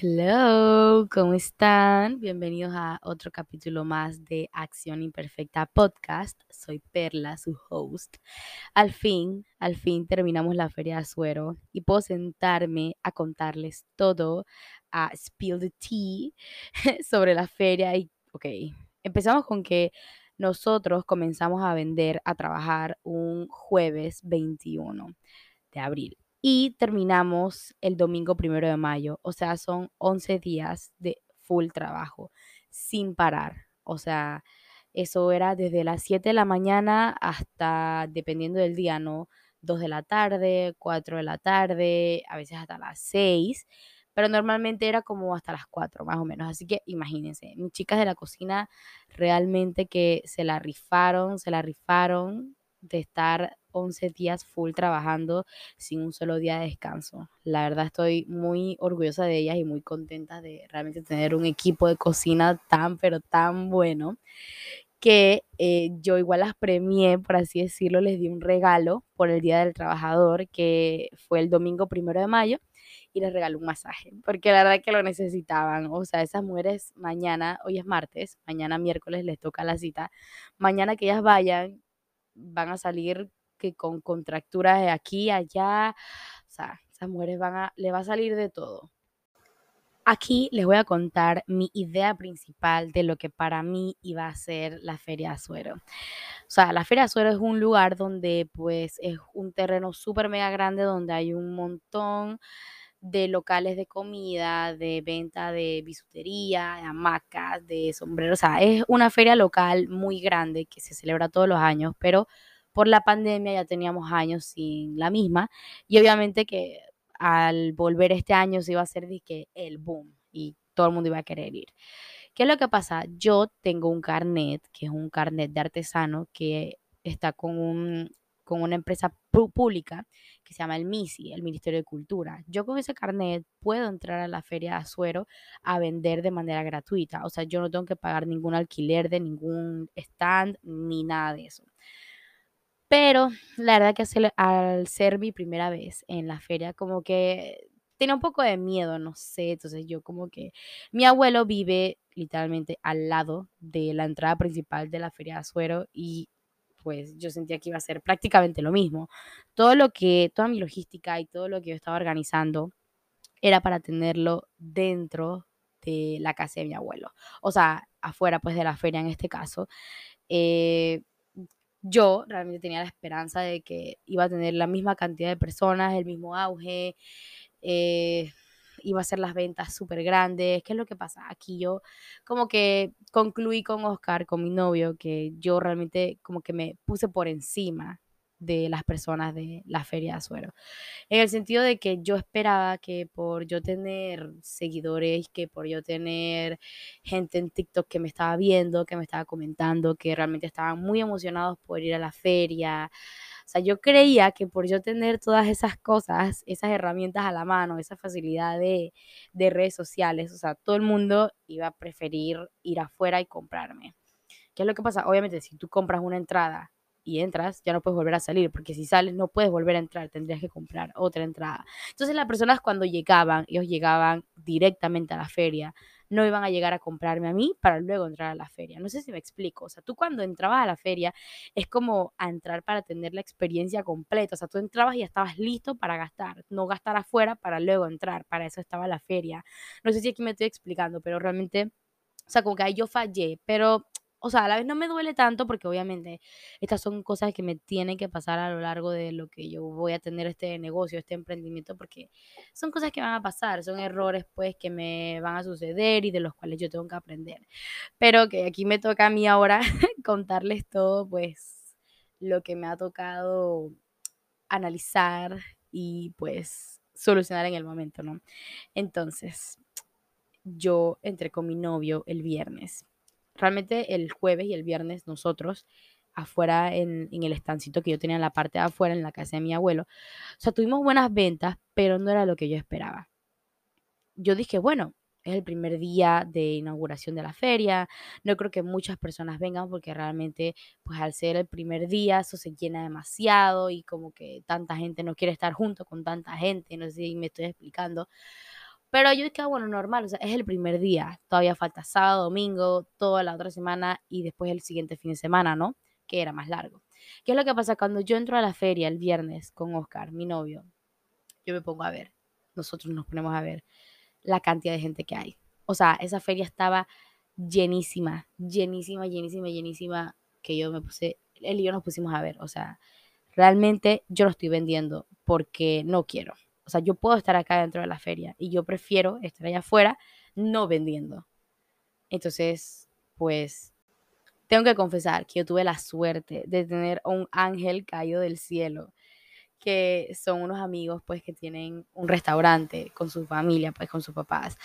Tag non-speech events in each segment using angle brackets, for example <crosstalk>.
Hello, ¿cómo están? Bienvenidos a otro capítulo más de Acción Imperfecta Podcast. Soy Perla, su host. Al fin, al fin terminamos la feria de Azuero y puedo sentarme a contarles todo, a spill the tea <laughs> sobre la feria. Y, ok, empezamos con que nosotros comenzamos a vender, a trabajar un jueves 21 de abril y terminamos el domingo primero de mayo. O sea, son 11 días de full trabajo, sin parar. O sea, eso era desde las 7 de la mañana hasta, dependiendo del día, ¿no? 2 de la tarde, 4 de la tarde, a veces hasta las 6, pero normalmente era como hasta las 4 más o menos. Así que imagínense, mis chicas de la cocina realmente que se la rifaron, se la rifaron de estar 11 días full trabajando sin un solo día de descanso. La verdad estoy muy orgullosa de ellas y muy contenta de realmente tener un equipo de cocina tan, pero tan bueno que eh, yo igual las premié, por así decirlo, les di un regalo por el Día del Trabajador, que fue el domingo primero de mayo, y les regalé un masaje, porque la verdad que lo necesitaban. O sea, esas mujeres mañana, hoy es martes, mañana miércoles les toca la cita, mañana que ellas vayan, van a salir que con contracturas de aquí, allá, o sea, esas mujeres van a, le va a salir de todo. Aquí les voy a contar mi idea principal de lo que para mí iba a ser la Feria Azuero. O sea, la Feria Azuero es un lugar donde pues es un terreno súper mega grande donde hay un montón de locales de comida, de venta de bisutería, de hamacas, de sombreros. O sea, es una feria local muy grande que se celebra todos los años, pero por la pandemia ya teníamos años sin la misma y obviamente que al volver este año se iba a hacer de que el boom y todo el mundo iba a querer ir. ¿Qué es lo que pasa? Yo tengo un carnet, que es un carnet de artesano que está con, un, con una empresa pública que se llama el MISI, el Ministerio de Cultura. Yo con ese carnet puedo entrar a la feria de Azuero a vender de manera gratuita. O sea, yo no tengo que pagar ningún alquiler de ningún stand ni nada de eso. Pero la verdad que al ser mi primera vez en la feria, como que tenía un poco de miedo, no sé, entonces yo como que mi abuelo vive literalmente al lado de la entrada principal de la feria de Azuero y pues yo sentía que iba a ser prácticamente lo mismo. Todo lo que, toda mi logística y todo lo que yo estaba organizando era para tenerlo dentro de la casa de mi abuelo, o sea, afuera pues de la feria en este caso. Eh, yo realmente tenía la esperanza de que iba a tener la misma cantidad de personas, el mismo auge, eh, iba a ser las ventas súper grandes. ¿Qué es lo que pasa? Aquí yo como que concluí con Oscar, con mi novio, que yo realmente como que me puse por encima de las personas de la feria de Azuero. En el sentido de que yo esperaba que por yo tener seguidores, que por yo tener gente en TikTok que me estaba viendo, que me estaba comentando, que realmente estaban muy emocionados por ir a la feria. Sea, yo creía que por yo tener todas esas cosas, esas herramientas a la mano, esa facilidad de, de redes sociales, o sea, todo el mundo iba a preferir ir afuera y comprarme. ¿Qué es lo que pasa? Obviamente, si tú compras una entrada y entras, ya no puedes volver a salir, porque si sales no puedes volver a entrar, tendrías que comprar otra entrada. Entonces las personas cuando llegaban, ellos llegaban directamente a la feria, no iban a llegar a comprarme a mí para luego entrar a la feria. No sé si me explico. O sea, tú cuando entrabas a la feria es como a entrar para tener la experiencia completa. O sea, tú entrabas y ya estabas listo para gastar, no gastar afuera para luego entrar. Para eso estaba la feria. No sé si aquí me estoy explicando, pero realmente, o sea, como que ahí yo fallé, pero o sea, a la vez no me duele tanto porque obviamente estas son cosas que me tienen que pasar a lo largo de lo que yo voy a tener este negocio, este emprendimiento, porque son cosas que van a pasar, son errores pues que me van a suceder y de los cuales yo tengo que aprender. Pero que aquí me toca a mí ahora <laughs> contarles todo pues lo que me ha tocado analizar y pues solucionar en el momento, ¿no? Entonces, yo entré con mi novio el viernes realmente el jueves y el viernes nosotros afuera en, el estancito que yo tenía en la parte de afuera, en la casa de mi abuelo. O sea, tuvimos buenas ventas, pero no era lo que yo esperaba. Yo dije, bueno, es el primer día de inauguración de la feria, no creo que muchas personas vengan porque realmente, pues al ser el primer día, eso se llena demasiado y como que tanta gente no quiere estar junto con tanta gente, no sé si me estoy explicando. Pero yo dije, ah, bueno, normal, o sea, es el primer día, todavía falta sábado, domingo, toda la otra semana y después el siguiente fin de semana, ¿no? Que era más largo. ¿Qué es lo que pasa cuando yo entro a la feria el viernes con Oscar, mi novio? Yo me pongo a ver, nosotros nos ponemos a ver la cantidad de gente que hay. O sea, esa feria estaba llenísima, llenísima, llenísima, llenísima, que yo me puse, él y yo nos pusimos a ver, o sea, realmente yo lo estoy vendiendo porque no quiero. O sea, yo puedo estar acá dentro de la feria y yo prefiero estar allá afuera no vendiendo. Entonces, pues, tengo que confesar que yo tuve la suerte de tener un ángel caído del cielo, que son unos amigos, pues, que tienen un restaurante con su familia, pues, con sus papás.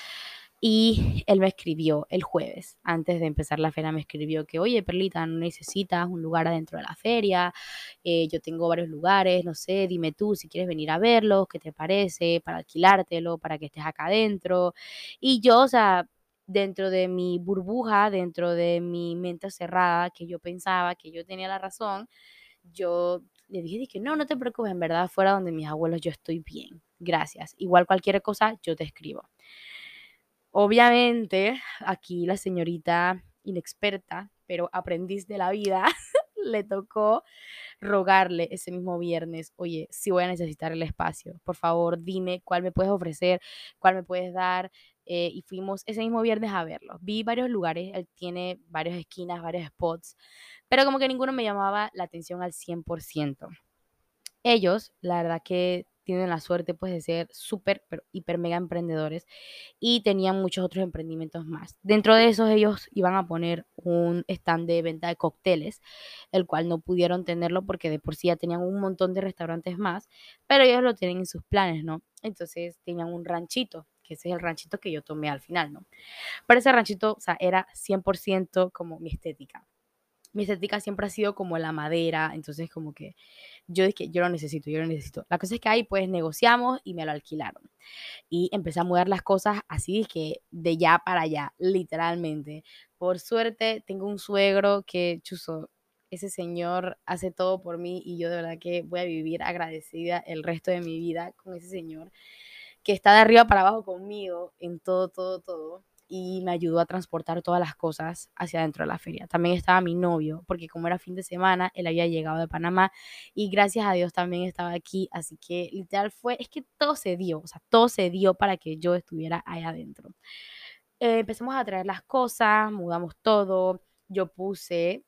Y él me escribió el jueves, antes de empezar la feria, me escribió que, oye, Perlita, no necesitas un lugar adentro de la feria, eh, yo tengo varios lugares, no sé, dime tú si quieres venir a verlos, qué te parece, para alquilártelo, para que estés acá adentro. Y yo, o sea, dentro de mi burbuja, dentro de mi mente cerrada, que yo pensaba que yo tenía la razón, yo le dije, dije, no, no te preocupes, en verdad, fuera donde mis abuelos yo estoy bien, gracias. Igual cualquier cosa, yo te escribo. Obviamente, aquí la señorita inexperta, pero aprendiz de la vida, <laughs> le tocó rogarle ese mismo viernes, oye, si voy a necesitar el espacio, por favor, dime cuál me puedes ofrecer, cuál me puedes dar. Eh, y fuimos ese mismo viernes a verlo. Vi varios lugares, él tiene varias esquinas, varios spots, pero como que ninguno me llamaba la atención al 100%. Ellos, la verdad que tienen la suerte pues de ser súper, hiper mega emprendedores y tenían muchos otros emprendimientos más. Dentro de esos ellos iban a poner un stand de venta de cócteles, el cual no pudieron tenerlo porque de por sí ya tenían un montón de restaurantes más, pero ellos lo tienen en sus planes, ¿no? Entonces tenían un ranchito que ese es el ranchito que yo tomé al final, ¿no? Pero ese ranchito, o sea, era 100% como mi estética mi estética siempre ha sido como la madera, entonces como que yo dije, yo lo necesito, yo lo necesito. La cosa es que ahí pues negociamos y me lo alquilaron. Y empecé a mudar las cosas así que de ya para allá, literalmente. Por suerte tengo un suegro que, chuzo, ese señor hace todo por mí y yo de verdad que voy a vivir agradecida el resto de mi vida con ese señor que está de arriba para abajo conmigo en todo, todo, todo y me ayudó a transportar todas las cosas hacia dentro de la feria. También estaba mi novio, porque como era fin de semana, él había llegado de Panamá y gracias a Dios también estaba aquí, así que literal fue, es que todo se dio, o sea, todo se dio para que yo estuviera ahí adentro. Eh, empezamos a traer las cosas, mudamos todo, yo puse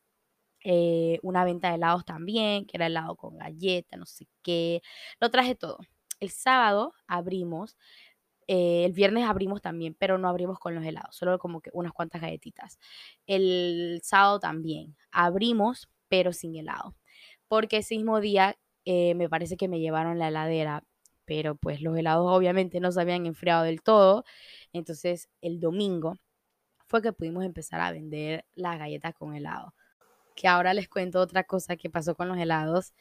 eh, una venta de helados también, que era helado con galleta, no sé qué, lo traje todo. El sábado abrimos eh, el viernes abrimos también, pero no abrimos con los helados, solo como que unas cuantas galletitas. El sábado también abrimos, pero sin helado, porque ese mismo día eh, me parece que me llevaron la heladera, pero pues los helados obviamente no se habían enfriado del todo. Entonces el domingo fue que pudimos empezar a vender las galletas con helado que ahora les cuento otra cosa que pasó con los helados.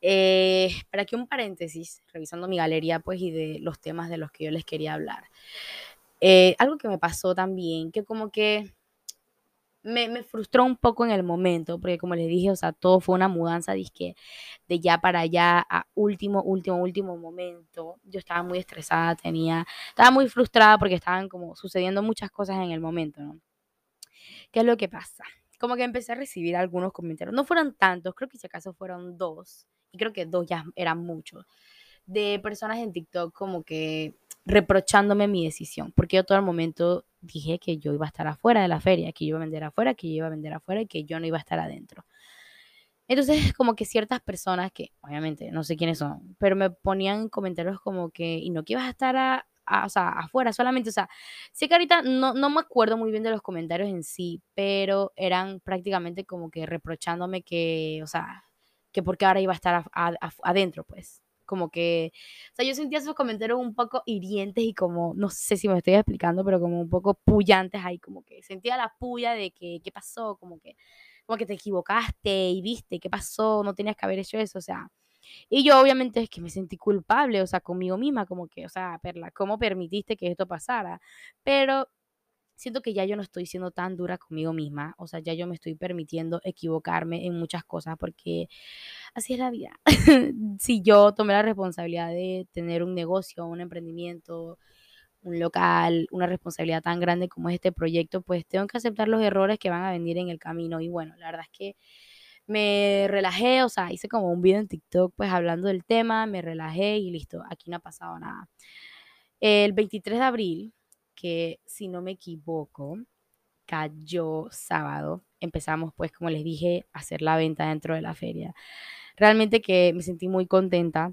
Eh, para que un paréntesis, revisando mi galería, pues, y de los temas de los que yo les quería hablar. Eh, algo que me pasó también, que como que me, me, frustró un poco en el momento, porque como les dije, o sea, todo fue una mudanza disque de ya para allá a último, último, último momento. Yo estaba muy estresada, tenía, estaba muy frustrada porque estaban como sucediendo muchas cosas en el momento, ¿no? ¿Qué es lo que pasa? Como que empecé a recibir algunos comentarios. No fueron tantos, creo que si acaso fueron dos. Y creo que dos ya eran muchos. De personas en TikTok como que reprochándome mi decisión. Porque yo todo el momento dije que yo iba a estar afuera de la feria, que yo iba a vender afuera, que yo iba a vender afuera y que yo no iba a estar adentro. Entonces, como que ciertas personas que, obviamente, no sé quiénes son, pero me ponían comentarios como que, y no que ibas a estar a, o sea, afuera solamente, o sea, sí que ahorita no, no me acuerdo muy bien de los comentarios en sí, pero eran prácticamente como que reprochándome que, o sea, que porque ahora iba a estar adentro, pues como que, o sea, yo sentía esos comentarios un poco hirientes y como, no sé si me estoy explicando, pero como un poco pullantes ahí, como que sentía la puya de que, ¿qué pasó? Como que, como que te equivocaste y viste, ¿qué pasó? No tenías que haber hecho eso, o sea, y yo obviamente es que me sentí culpable, o sea, conmigo misma, como que, o sea, Perla, ¿cómo permitiste que esto pasara? Pero siento que ya yo no estoy siendo tan dura conmigo misma, o sea, ya yo me estoy permitiendo equivocarme en muchas cosas porque así es la vida. <laughs> si yo tomé la responsabilidad de tener un negocio, un emprendimiento, un local, una responsabilidad tan grande como es este proyecto, pues tengo que aceptar los errores que van a venir en el camino. Y bueno, la verdad es que me relajé, o sea, hice como un video en TikTok pues hablando del tema, me relajé y listo, aquí no ha pasado nada. El 23 de abril, que si no me equivoco, cayó sábado, empezamos pues como les dije a hacer la venta dentro de la feria. Realmente que me sentí muy contenta.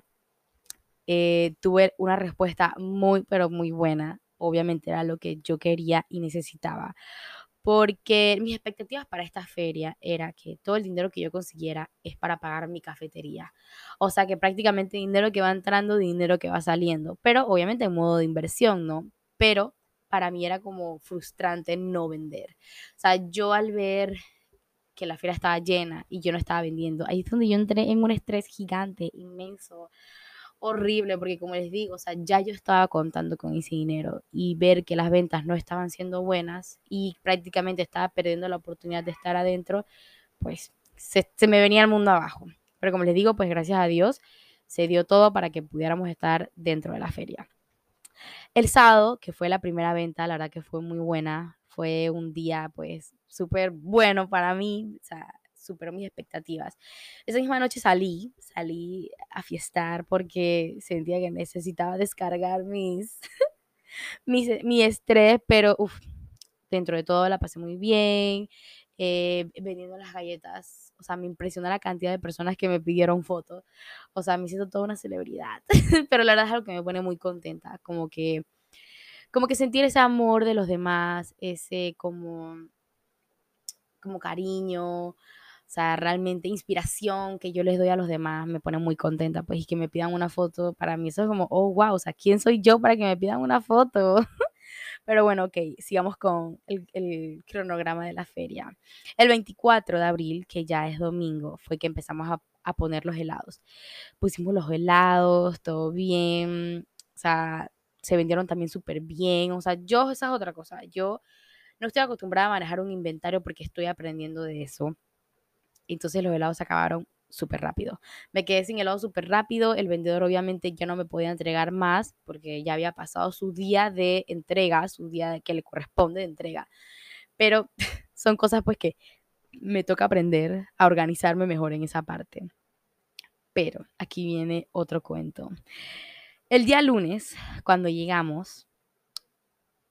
Eh, tuve una respuesta muy, pero muy buena. Obviamente era lo que yo quería y necesitaba porque mis expectativas para esta feria era que todo el dinero que yo consiguiera es para pagar mi cafetería. O sea que prácticamente dinero que va entrando, dinero que va saliendo, pero obviamente en modo de inversión, ¿no? Pero para mí era como frustrante no vender. O sea, yo al ver que la feria estaba llena y yo no estaba vendiendo, ahí es donde yo entré en un estrés gigante, inmenso horrible porque como les digo, o sea, ya yo estaba contando con ese dinero y ver que las ventas no estaban siendo buenas y prácticamente estaba perdiendo la oportunidad de estar adentro, pues se, me venía el mundo abajo. Pero como les digo, pues gracias a Dios se dio todo para que pudiéramos estar dentro de la feria. El sábado, que fue la primera venta, la verdad que fue muy buena, fue un día pues súper bueno para mí, o sea, superó mis expectativas. Esa misma noche salí, salí a fiestar porque sentía que necesitaba descargar <laughs> mis, mi estrés, pero uf, dentro de todo la pasé muy bien. Eh, vendiendo las galletas, o sea, me impresiona la cantidad de personas que me pidieron fotos, o sea, me siento toda una celebridad, <laughs> pero la verdad es algo que me pone muy contenta, como que, como que sentir ese amor de los demás, ese como, como cariño, o sea, realmente inspiración que yo les doy a los demás me pone muy contenta, pues, y que me pidan una foto, para mí eso es como, oh, wow, o sea, ¿quién soy yo para que me pidan una foto? <laughs> Pero bueno, ok, sigamos con el, el, cronograma de la feria. El 24 de abril, que ya es domingo, fue que empezamos a, a poner los helados. Pusimos los helados, todo bien, o sea, se vendieron también súper bien, o sea, yo, esa es otra cosa, yo no estoy acostumbrada a manejar un inventario porque estoy aprendiendo de eso entonces los helados se acabaron súper rápido. Me quedé sin helado súper rápido. El vendedor obviamente ya no me podía entregar más porque ya había pasado su día de entrega, su día que le corresponde de entrega. Pero <laughs> son cosas pues que me toca aprender a organizarme mejor en esa parte. Pero aquí viene otro cuento. El día lunes, cuando llegamos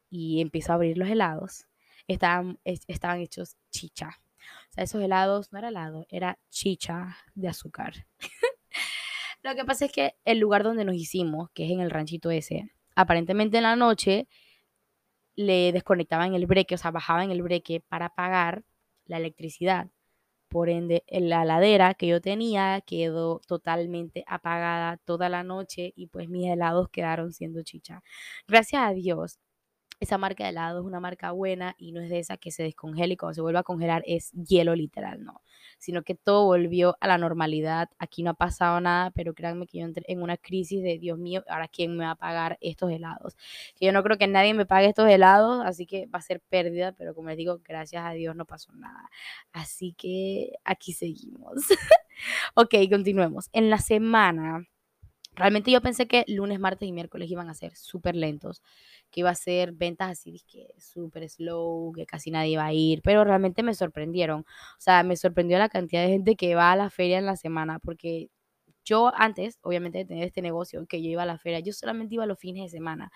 y empiezo a abrir los helados, estaban, estaban hechos chicha sea, esos helados no era helado, era chicha de azúcar. <laughs> Lo que pasa es que el lugar donde nos hicimos, que es en el ranchito ese, aparentemente en la noche le desconectaban el breque, o sea, bajaban el breque para pagar la electricidad. Por ende, la ladera que yo tenía quedó totalmente apagada toda la noche y pues mis helados quedaron siendo chicha. Gracias a Dios, esa marca de helado es una marca buena y no es de esa que se descongela y cuando se vuelve a congelar es hielo literal, no, sino que todo volvió a la normalidad. Aquí no ha pasado nada, pero créanme que yo entré en una crisis de Dios mío, ahora quién me va a pagar estos helados. Que yo no creo que nadie me pague estos helados, así que va a ser pérdida, pero como les digo, gracias a Dios no pasó nada. Así que aquí seguimos. <laughs> ok, continuemos. En la semana Realmente yo pensé que lunes, martes y miércoles iban a ser súper lentos, que iba a ser ventas así, que súper slow, que casi nadie iba a ir, pero realmente me sorprendieron. O sea, me sorprendió la cantidad de gente que va a la feria en la semana, porque yo antes, obviamente, de tener este negocio, que yo iba a la feria, yo solamente iba los fines de semana.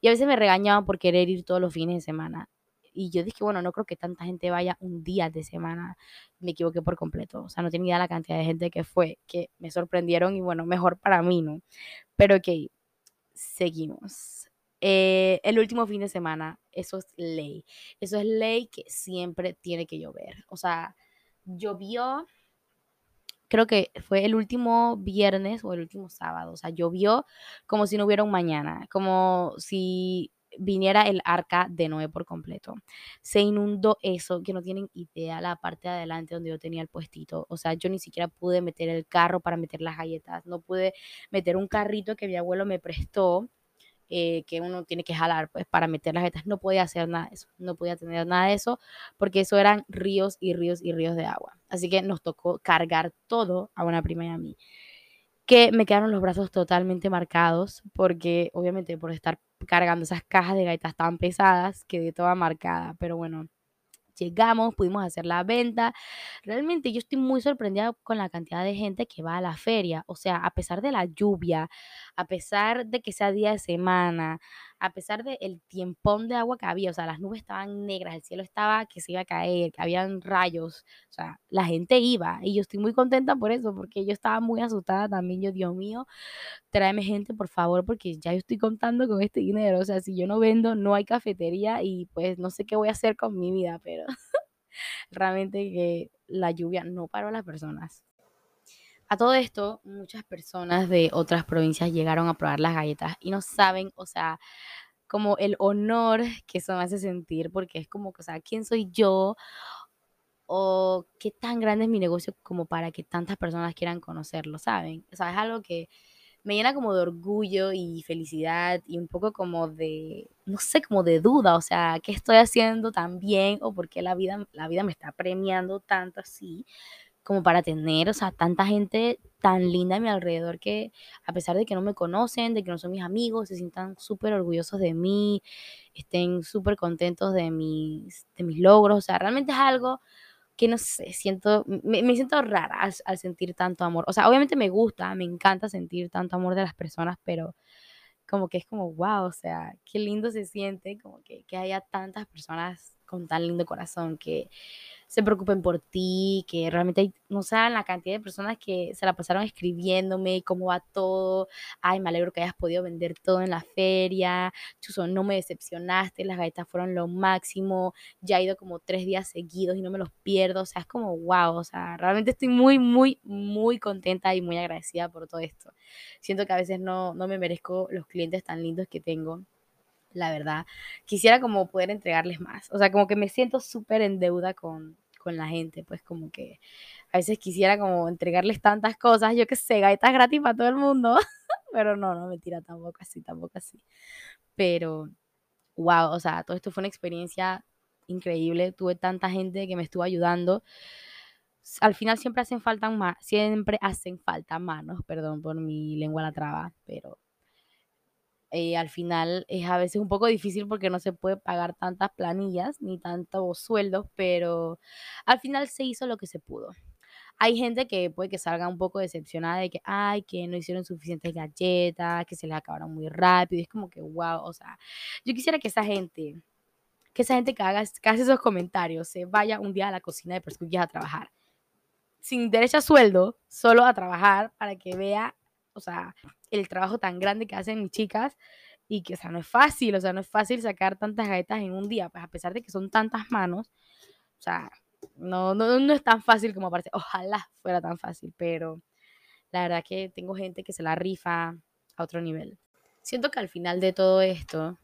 Y a veces me regañaban por querer ir todos los fines de semana y yo dije, bueno, no creo que tanta gente vaya un día de semana. Me equivoqué por completo. O sea, no tenía la cantidad de gente que fue, que me sorprendieron y bueno, mejor para mí, ¿no? Pero ok, seguimos. Eh, el último fin de semana, eso es ley. Eso es ley que siempre tiene que llover. O sea, llovió, creo que fue el último viernes o el último sábado. O sea, llovió como si no hubiera un mañana. Como si viniera el arca de Noé por completo. Se inundó eso, que no tienen idea, la parte de adelante donde yo tenía el puestito. O sea, yo ni siquiera pude meter el carro para meter las galletas, no pude meter un carrito que mi abuelo me prestó. Eh, que uno tiene que jalar pues para meter las galletas, no podía hacer nada de eso, no podía tener nada de eso, porque eso eran ríos y ríos y ríos de agua. Así que nos tocó cargar todo a una prima y a mí que me quedaron los brazos totalmente marcados porque obviamente por estar cargando esas cajas de galletas tan pesadas, quedé toda marcada, pero bueno, llegamos, pudimos hacer la venta. Realmente yo estoy muy sorprendida con la cantidad de gente que va a la feria. O sea, a pesar de la lluvia, a pesar de que sea día de semana, a pesar del tiempón de agua que había, o sea, las nubes estaban negras, el cielo estaba que se iba a caer, que habían rayos, o sea, la gente iba y yo estoy muy contenta por eso, porque yo estaba muy asustada también, yo, Dios mío, tráeme gente, por favor, porque ya yo estoy contando con este dinero. O sea, si yo no vendo, no hay cafetería y pues no sé qué voy a hacer con mi vida, pero <laughs> realmente que la lluvia no paró a las personas. A todo esto, muchas personas de otras provincias llegaron a probar las galletas y no saben, o sea, como el honor que eso me hace sentir, porque es como, o sea, ¿quién soy yo? O qué tan grande es mi negocio como para que tantas personas quieran conocerlo, ¿saben? O sea, es algo que me llena como de orgullo y felicidad y un poco como de, no sé, como de duda, o sea, ¿qué estoy haciendo tan bien o por qué la vida, la vida me está premiando tanto así? Como para tener, o sea, tanta gente tan linda a mi alrededor que a pesar de que no me conocen, de que no son mis amigos, se sientan súper orgullosos de mí, estén súper contentos de mis, de mis logros, o sea, realmente es algo que no sé, siento, me, siento rara al, sentir tanto amor. O sea, obviamente me gusta, me encanta sentir tanto amor de las personas, pero como que es como, wow, o sea, qué lindo se siente, como que, que haya tantas personas con tan lindo corazón que se preocupen por ti, que realmente hay, no saben la cantidad de personas que se la pasaron escribiéndome, cómo va todo, ay, me alegro que hayas podido vender todo en la feria, Chuso, no me decepcionaste, las galletas fueron lo máximo, ya he ido como tres días seguidos y no me los pierdo, o sea, es como, wow, o sea, realmente estoy muy, muy, muy contenta y muy agradecida por todo esto. Siento que a veces no, no me merezco los clientes tan lindos que tengo la verdad. Quisiera como poder entregarles más. O sea, como que me siento súper en deuda con, con la gente, pues como que a veces quisiera como entregarles tantas cosas, yo que sé, galletas gratis para todo el mundo, <laughs> pero no, no, mentira, tampoco así, tampoco así. Pero, wow, o sea, todo esto fue una experiencia increíble, tuve tanta gente que me estuvo ayudando. Al final siempre hacen falta siempre hacen falta manos, perdón por mi lengua la traba, pero eh, al final es a veces un poco difícil porque no se puede pagar tantas planillas ni tantos sueldos, pero al final se hizo lo que se pudo. Hay gente que puede que salga un poco decepcionada de que, ay, que no hicieron suficientes galletas, que se les acabaron muy rápido. Es como que, wow, o sea, yo quisiera que esa gente, que esa gente que haga, que hace esos comentarios, se vaya un día a la cocina de Perscuchas a trabajar. Sin derecho a sueldo, solo a trabajar para que vea o sea, el trabajo tan grande que hacen mis chicas y que, o sea, no es fácil, o sea, no es fácil sacar tantas galletas en un día, pues a pesar de que son tantas manos, o sea, no, no, no es tan fácil como parece, ojalá fuera tan fácil, pero la verdad que tengo gente que se la rifa a otro nivel. Siento que al final de todo esto,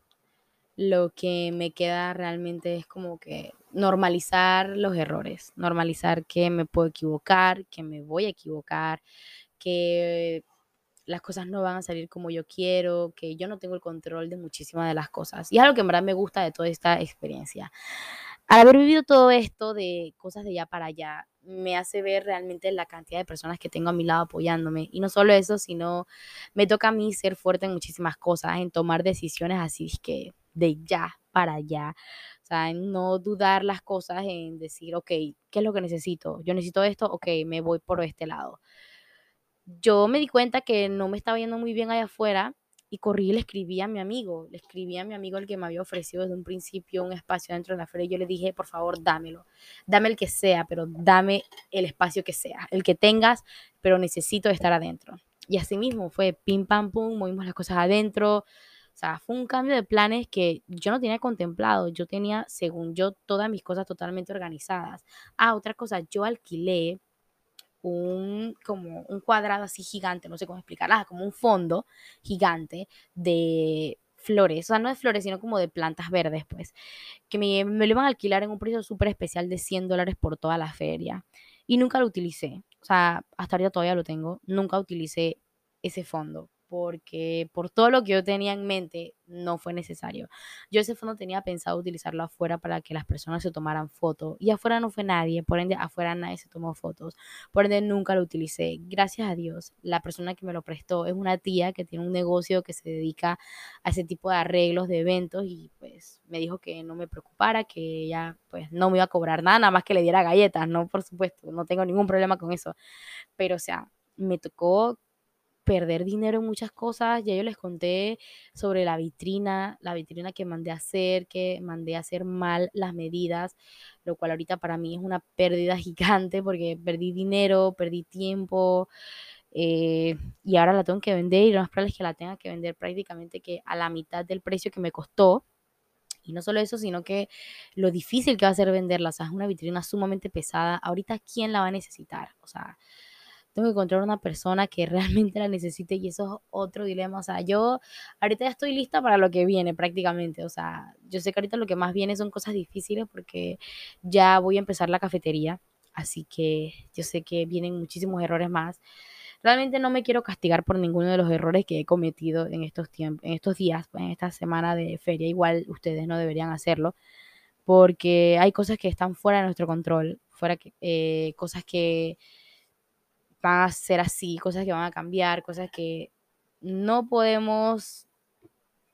lo que me queda realmente es como que normalizar los errores, normalizar que me puedo equivocar, que me voy a equivocar, que las cosas no van a salir como yo quiero, que yo no tengo el control de muchísimas de las cosas. Y es algo que en verdad me gusta de toda esta experiencia. Al haber vivido todo esto de cosas de allá para allá, me hace ver realmente la cantidad de personas que tengo a mi lado apoyándome. Y no solo eso, sino me toca a mí ser fuerte en muchísimas cosas, en tomar decisiones así que de ya para allá. O sea, en no dudar las cosas, en decir, ok, ¿qué es lo que necesito? Yo necesito esto, ok, me voy por este lado yo me di cuenta que no me estaba yendo muy bien allá afuera y corrí y le escribí a mi amigo, le escribí a mi amigo el que me había ofrecido desde un principio un espacio dentro de la feria y yo le dije, por favor, dámelo, dame el que sea, pero dame el espacio que sea, el que tengas, pero necesito estar adentro. Y así mismo fue pim pam pum, movimos las cosas adentro. O sea, fue un cambio de planes que yo no tenía contemplado. Yo tenía, según yo, todas mis cosas totalmente organizadas. Ah, otra cosa, yo alquilé un, como un cuadrado así gigante, no sé cómo explicarla, como un fondo gigante de flores, o sea, no de flores, sino como de plantas verdes, pues, que me, me lo iban a alquilar en un precio súper especial de 100 dólares por toda la feria. Y nunca lo utilicé, o sea, hasta ahorita todavía lo tengo, nunca utilicé ese fondo. Porque por todo lo que yo tenía en mente no fue necesario. Yo ese fondo tenía pensado utilizarlo afuera para que las personas se tomaran fotos y afuera no fue nadie, por ende afuera nadie se tomó fotos, por ende nunca lo utilicé. Gracias a Dios, la persona que me lo prestó es una tía que tiene un negocio que se dedica a ese tipo de arreglos de eventos y pues me dijo que no me preocupara, que ella pues no me iba a cobrar nada, nada más que le diera galletas, no, por supuesto, no tengo ningún problema con eso, pero o sea, me tocó perder dinero en muchas cosas. Ya yo les conté sobre la vitrina, la vitrina que mandé a hacer, que mandé a hacer mal las medidas, lo cual ahorita para mí es una pérdida <laughs> gigante porque perdí dinero, perdí tiempo. Eh, y ahora la tengo que vender y lo más probable es que la tenga que vender prácticamente que a la mitad del precio que me costó. Y no solo eso, sino que lo difícil que va a ser venderla. O sea, es una vitrina sumamente pesada. Ahorita, ¿quién la va a necesitar? O sea, tengo que encontrar una persona que realmente la necesite y eso es otro dilema. O sea, yo ahorita ya estoy lista para lo que viene prácticamente. O sea, yo sé que ahorita lo que más viene son cosas difíciles porque ya voy a empezar la cafetería. Así que yo sé que vienen muchísimos errores más. Realmente no me quiero castigar por ninguno de los errores que he cometido en estos tiempos, en estos días, en esta semana de feria. Igual ustedes no deberían hacerlo porque hay cosas que están fuera de nuestro control, fuera que, eh, cosas que van a ser así, cosas que van a cambiar, cosas que no podemos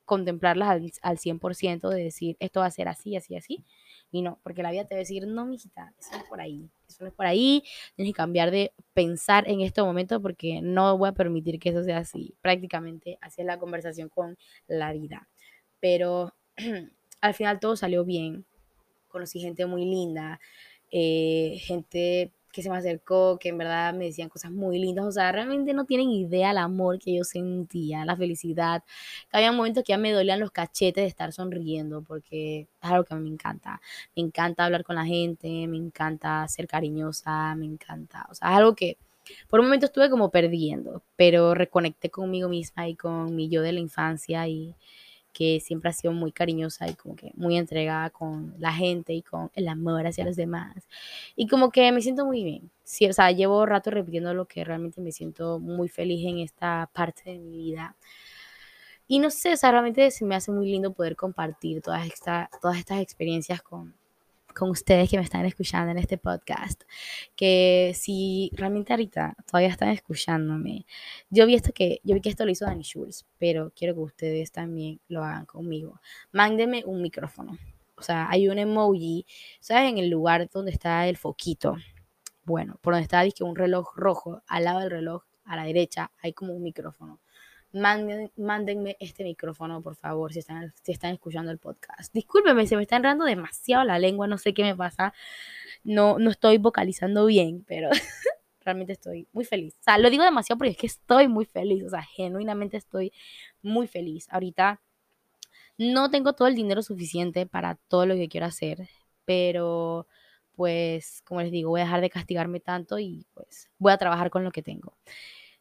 contemplarlas al, al 100% de decir esto va a ser así, así, así. Y no, porque la vida te va a decir, no, mijita, eso no es por ahí, eso no es por ahí, tienes que cambiar de pensar en este momento porque no voy a permitir que eso sea así. Prácticamente así es la conversación con la vida. Pero <clears throat> al final todo salió bien, conocí gente muy linda, eh, gente que se me acercó, que en verdad me decían cosas muy lindas, o sea, realmente no tienen idea el amor que yo sentía, la felicidad. Había momentos que ya me dolían los cachetes de estar sonriendo, porque es algo que a mí me encanta. Me encanta hablar con la gente, me encanta ser cariñosa, me encanta, o sea, es algo que por un momento estuve como perdiendo, pero reconecté conmigo misma y con mi yo de la infancia y que siempre ha sido muy cariñosa y como que muy entregada con la gente y con el amor hacia los demás. Y como que me siento muy bien. Sí, o sea, llevo rato repitiendo lo que realmente me siento muy feliz en esta parte de mi vida. Y no sé, o sea, realmente se me hace muy lindo poder compartir todas, esta, todas estas experiencias con, con ustedes que me están escuchando en este podcast, que si realmente ahorita todavía están escuchándome, yo vi esto que, yo vi que esto lo hizo Dani Schulz, pero quiero que ustedes también lo hagan conmigo. Mándenme un micrófono. O sea, hay un emoji, ¿sabes? En el lugar donde está el foquito. Bueno, por donde está dice, un reloj rojo, al lado del reloj, a la derecha, hay como un micrófono mándenme este micrófono, por favor, si están, si están escuchando el podcast. Discúlpeme, se me está enredando demasiado la lengua, no sé qué me pasa. No, no estoy vocalizando bien, pero <laughs> realmente estoy muy feliz. O sea, lo digo demasiado porque es que estoy muy feliz, o sea, genuinamente estoy muy feliz. Ahorita no tengo todo el dinero suficiente para todo lo que quiero hacer, pero pues, como les digo, voy a dejar de castigarme tanto y pues voy a trabajar con lo que tengo.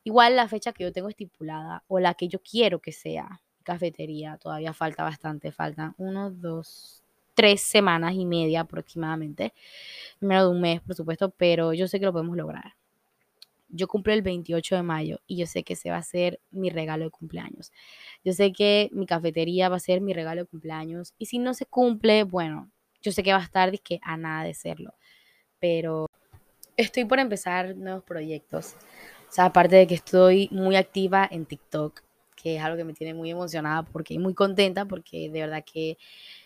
Igual la fecha que yo tengo estipulada o la que yo quiero que sea cafetería, todavía falta bastante, faltan uno, dos, tres semanas y media aproximadamente, menos de un mes, por supuesto, pero yo sé que lo podemos lograr. Yo cumplo el 28 de mayo y yo sé que ese va a ser mi regalo de cumpleaños. Yo sé que mi cafetería va a ser mi regalo de cumpleaños y si no se cumple, bueno, yo sé que va a estar que a nada de serlo, pero estoy por empezar nuevos proyectos. Sea, aparte de que estoy muy activa en TikTok, que es algo que me tiene muy emocionada porque muy contenta porque de verdad que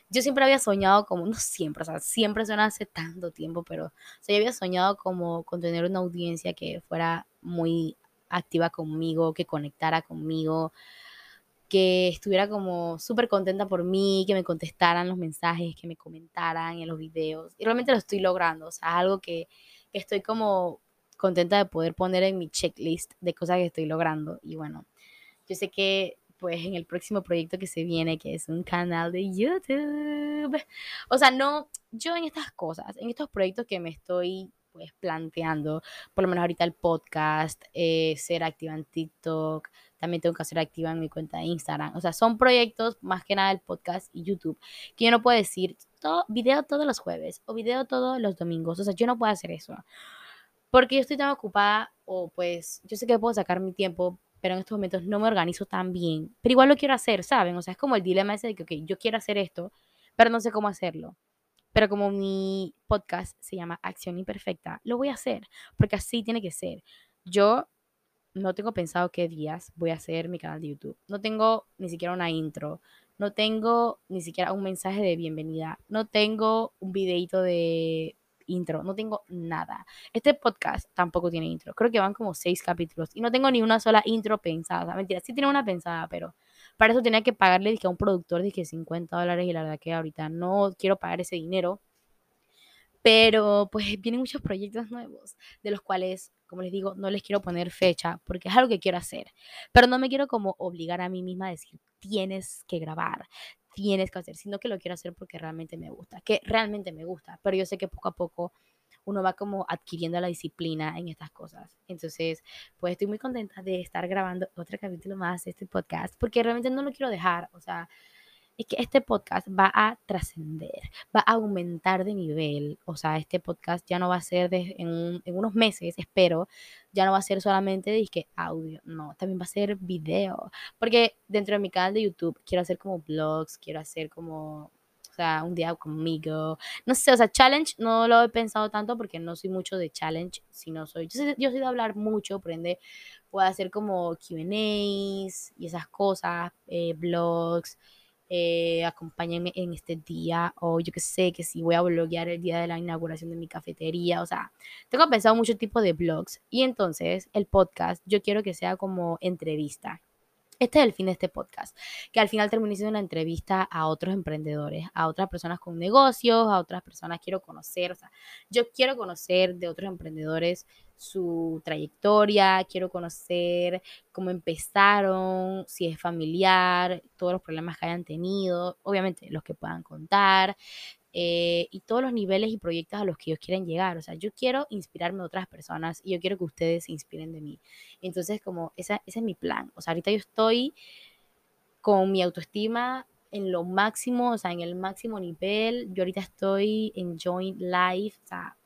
yo siempre había soñado como, <laughs> no siempre, o sea, siempre suena hace tanto tiempo, pero yo había soñado como con tener una audiencia que fuera muy activa conmigo, que conectara conmigo, que estuviera como súper contenta por mí, que me contestaran los mensajes, que me comentaran en los videos. Y realmente lo estoy logrando, o sea, algo que estoy como contenta de poder poner en mi checklist de cosas que estoy logrando. Y bueno, yo sé que pues en el próximo proyecto que se viene, que es un canal de YouTube. O sea, no, yo en estas cosas, en estos proyectos que me estoy pues planteando, por lo menos ahorita el podcast, eh, ser activa en TikTok, también tengo que ser activa en mi cuenta de Instagram. O sea, son proyectos más que nada el podcast y YouTube, que yo no puedo decir todo, video todos los jueves o video todos los domingos. O sea, yo no puedo hacer eso porque yo estoy tan ocupada o pues yo sé que puedo sacar mi tiempo pero en estos momentos no me organizo tan bien. Pero igual lo quiero hacer, ¿saben? O sea, es como el dilema ese de que, ok, yo quiero hacer esto, pero no sé cómo hacerlo. Pero como mi podcast se llama Acción Imperfecta, lo voy a hacer, porque así tiene que ser. Yo no tengo pensado qué días voy a hacer mi canal de YouTube. No tengo ni siquiera una intro. No tengo ni siquiera un mensaje de bienvenida. No tengo un videito de intro. No tengo nada. Este podcast tampoco tiene intro. Creo que van como seis capítulos. Y no tengo ni una sola intro pensada. mentira, sí tiene una pensada, pero para eso tenía que pagarle a un productor de 50 dólares. Y la verdad que ahorita no quiero pagar ese dinero. Pero pues vienen muchos proyectos nuevos, de los cuales, como les digo, no les quiero poner fecha porque es algo que quiero hacer. Pero no me quiero como obligar a mí misma a decir, tienes que grabar, tienes que hacer, sino que lo quiero hacer porque realmente me gusta, que realmente me gusta. Pero yo sé que poco a poco uno va como adquiriendo la disciplina en estas cosas. Entonces, pues estoy muy contenta de estar grabando otro capítulo más de este podcast porque realmente no lo quiero dejar. O sea, es que este podcast va a trascender, va a aumentar de nivel. O sea, este podcast ya no va a ser de, en, unos meses, espero, ya no va a ser solamente de audio, no, también va a ser video. Porque dentro de mi canal de YouTube quiero hacer como vlogs, quiero hacer como un día conmigo. No sé, o sea, challenge no lo he pensado tanto porque no soy mucho de challenge, sino soy, yo soy, yo soy de hablar mucho, por ende, puedo hacer como QAs y esas cosas, eh, vlogs eh, acompáñenme en este día, o yo que sé, que si voy a bloguear el día de la inauguración de mi cafetería, o sea, tengo pensado mucho tipo de blogs, y entonces el podcast yo quiero que sea como entrevista. Este es el fin de este podcast, que al final termine siendo una entrevista a otros emprendedores, a otras personas con negocios, a otras personas quiero conocer, o sea, yo quiero conocer de otros emprendedores su trayectoria, quiero conocer cómo empezaron, si es familiar, todos los problemas que hayan tenido, obviamente los que puedan contar, eh, y todos los niveles y proyectos a los que ellos quieren llegar. O sea, yo quiero inspirarme de otras personas y yo quiero que ustedes se inspiren de mí. Entonces, como esa, ese es mi plan. O sea, ahorita yo estoy con mi autoestima en lo máximo, o sea, en el máximo nivel. Yo ahorita estoy en joint life, o sea,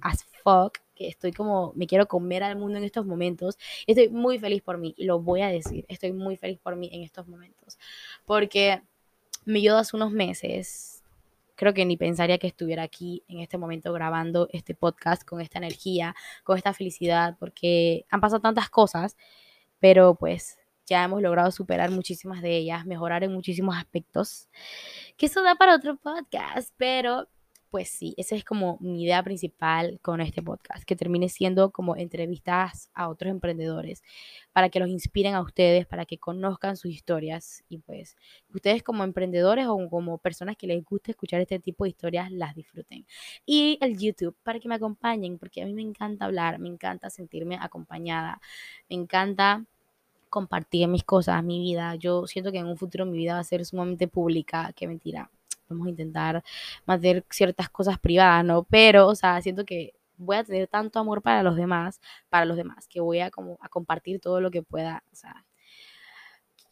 as fuck, que estoy como, me quiero comer al mundo en estos momentos. Estoy muy feliz por mí y lo voy a decir, estoy muy feliz por mí en estos momentos. Porque me yo hace unos meses creo que ni pensaría que estuviera aquí en este momento grabando este podcast con esta energía, con esta felicidad, porque han pasado tantas cosas, pero pues ya hemos logrado superar muchísimas de ellas, mejorar en muchísimos aspectos, que eso da para otro podcast, pero pues sí, esa es como mi idea principal con este podcast, que termine siendo como entrevistas a otros emprendedores, para que los inspiren a ustedes, para que conozcan sus historias y pues ustedes como emprendedores o como personas que les gusta escuchar este tipo de historias las disfruten. Y el YouTube, para que me acompañen, porque a mí me encanta hablar, me encanta sentirme acompañada, me encanta compartir mis cosas, mi vida. Yo siento que en un futuro mi vida va a ser sumamente pública, que mentira vamos a intentar mantener ciertas cosas privadas, ¿no? Pero, o sea, siento que voy a tener tanto amor para los demás, para los demás, que voy a como a compartir todo lo que pueda, o sea,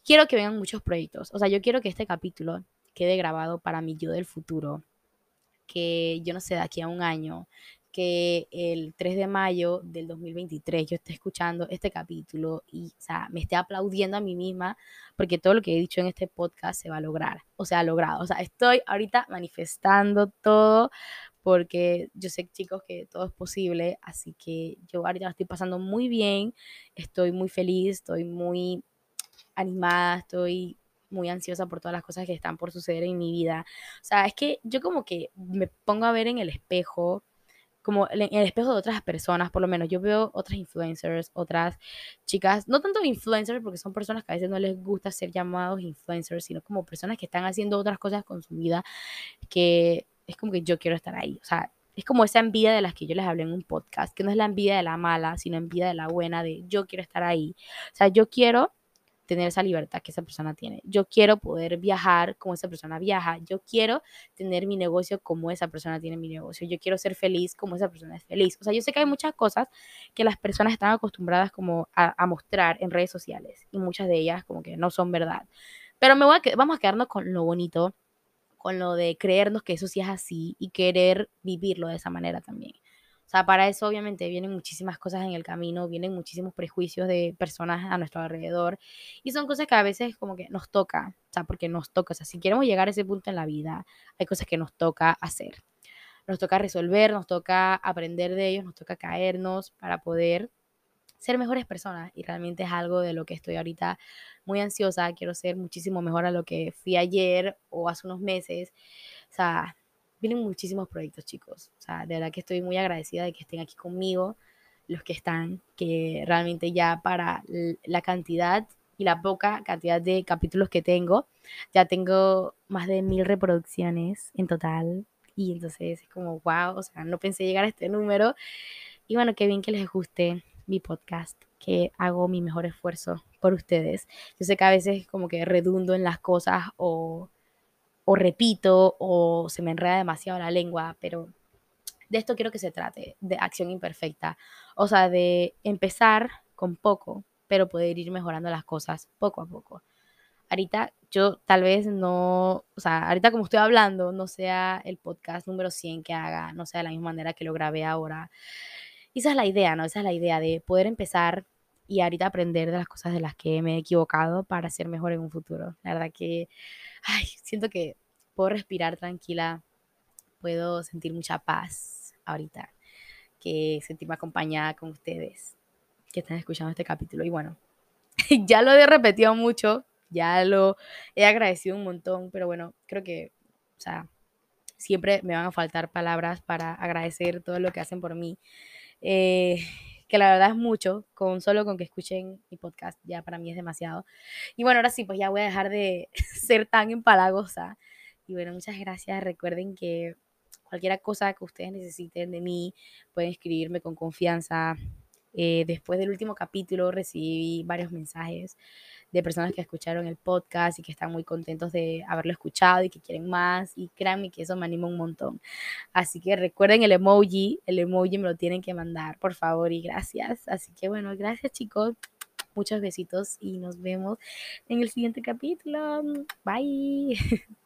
quiero que vengan muchos proyectos, o sea, yo quiero que este capítulo quede grabado para mi yo del futuro, que yo no sé, de aquí a un año, que el 3 de mayo del 2023 yo esté escuchando este capítulo y, o sea, me esté aplaudiendo a mí misma porque todo lo que he dicho en este podcast se va a lograr, o sea, logrado. O sea, estoy ahorita manifestando todo porque yo sé, chicos, que todo es posible, así que yo ahorita lo estoy pasando muy bien, estoy muy feliz, estoy muy animada, estoy muy ansiosa por todas las cosas que están por suceder en mi vida. O sea, es que yo como que me pongo a ver en el espejo como en el espejo de otras personas, por lo menos yo veo otras influencers, otras chicas, no tanto influencers porque son personas que a veces no les gusta ser llamados influencers, sino como personas que están haciendo otras cosas con su vida que es como que yo quiero estar ahí, o sea, es como esa envidia de las que yo les hablé en un podcast, que no es la envidia de la mala, sino envidia de la buena, de yo quiero estar ahí. O sea, yo quiero tener esa libertad que esa persona tiene. Yo quiero poder viajar como esa persona viaja. Yo quiero tener mi negocio como esa persona tiene mi negocio. Yo quiero ser feliz como esa persona es feliz. O sea, yo sé que hay muchas cosas que las personas están acostumbradas como a, mostrar en redes sociales y muchas de ellas como que no son verdad. Pero me voy a, vamos a quedarnos con lo bonito, con lo de creernos que eso sí es así y querer vivirlo de esa manera también para eso obviamente vienen muchísimas cosas en el camino, vienen muchísimos prejuicios de personas a nuestro alrededor y son cosas que a veces como que nos toca, o sea, porque nos toca, o sea, si queremos llegar a ese punto en la vida, hay cosas que nos toca hacer. Nos toca resolver, nos toca aprender de ellos, nos toca caernos para poder ser mejores personas y realmente es algo de lo que estoy ahorita muy ansiosa, quiero ser muchísimo mejor a lo que fui ayer o hace unos meses. Vienen muchísimos proyectos, chicos. O sea, de verdad que estoy muy agradecida de que estén aquí conmigo, los que están, que realmente ya para la cantidad y la poca cantidad de capítulos que tengo, ya tengo más de mil reproducciones en total. Y entonces es como, wow, o sea, no pensé llegar a este número. Y bueno, qué bien que les guste mi podcast, que hago mi mejor esfuerzo por ustedes. Yo sé que a veces como que redundo en las cosas o, o repito o se me enreda demasiado la lengua, pero de esto quiero que se trate, de acción imperfecta. O sea, de empezar con poco, pero poder ir mejorando las cosas poco a poco. Ahorita yo tal vez no, o sea, ahorita como estoy hablando, no sea el podcast número 100 que haga, no sea de la misma manera que lo grabé ahora, esa es la idea, ¿no? Esa es la idea de poder empezar y ahorita aprender de las cosas de las que me he equivocado para ser mejor en un futuro. La verdad que, ay, siento que puedo respirar tranquila, puedo sentir mucha paz ahorita, que sentirme acompañada con ustedes que están escuchando este capítulo. Y bueno, <laughs> ya lo he repetido mucho, ya lo he agradecido un montón, pero bueno, creo que, o sea, siempre me van a faltar palabras para agradecer todo lo que hacen por mí. Eh, que la verdad es mucho, con solo con que escuchen mi podcast ya para mí es demasiado. Y bueno, ahora sí, pues ya voy a dejar de <laughs> ser tan empalagosa. Y bueno, muchas gracias. Recuerden que cualquier cosa que ustedes necesiten de mí, pueden escribirme con confianza. Eh, después del último capítulo recibí varios mensajes de personas que escucharon el podcast y que están muy contentos de haberlo escuchado y que quieren más. Y créanme que eso me anima un montón. Así que recuerden el emoji, el emoji me lo tienen que mandar, por favor, y gracias. Así que bueno, gracias chicos. Muchos besitos y nos vemos en el siguiente capítulo. Bye. <laughs>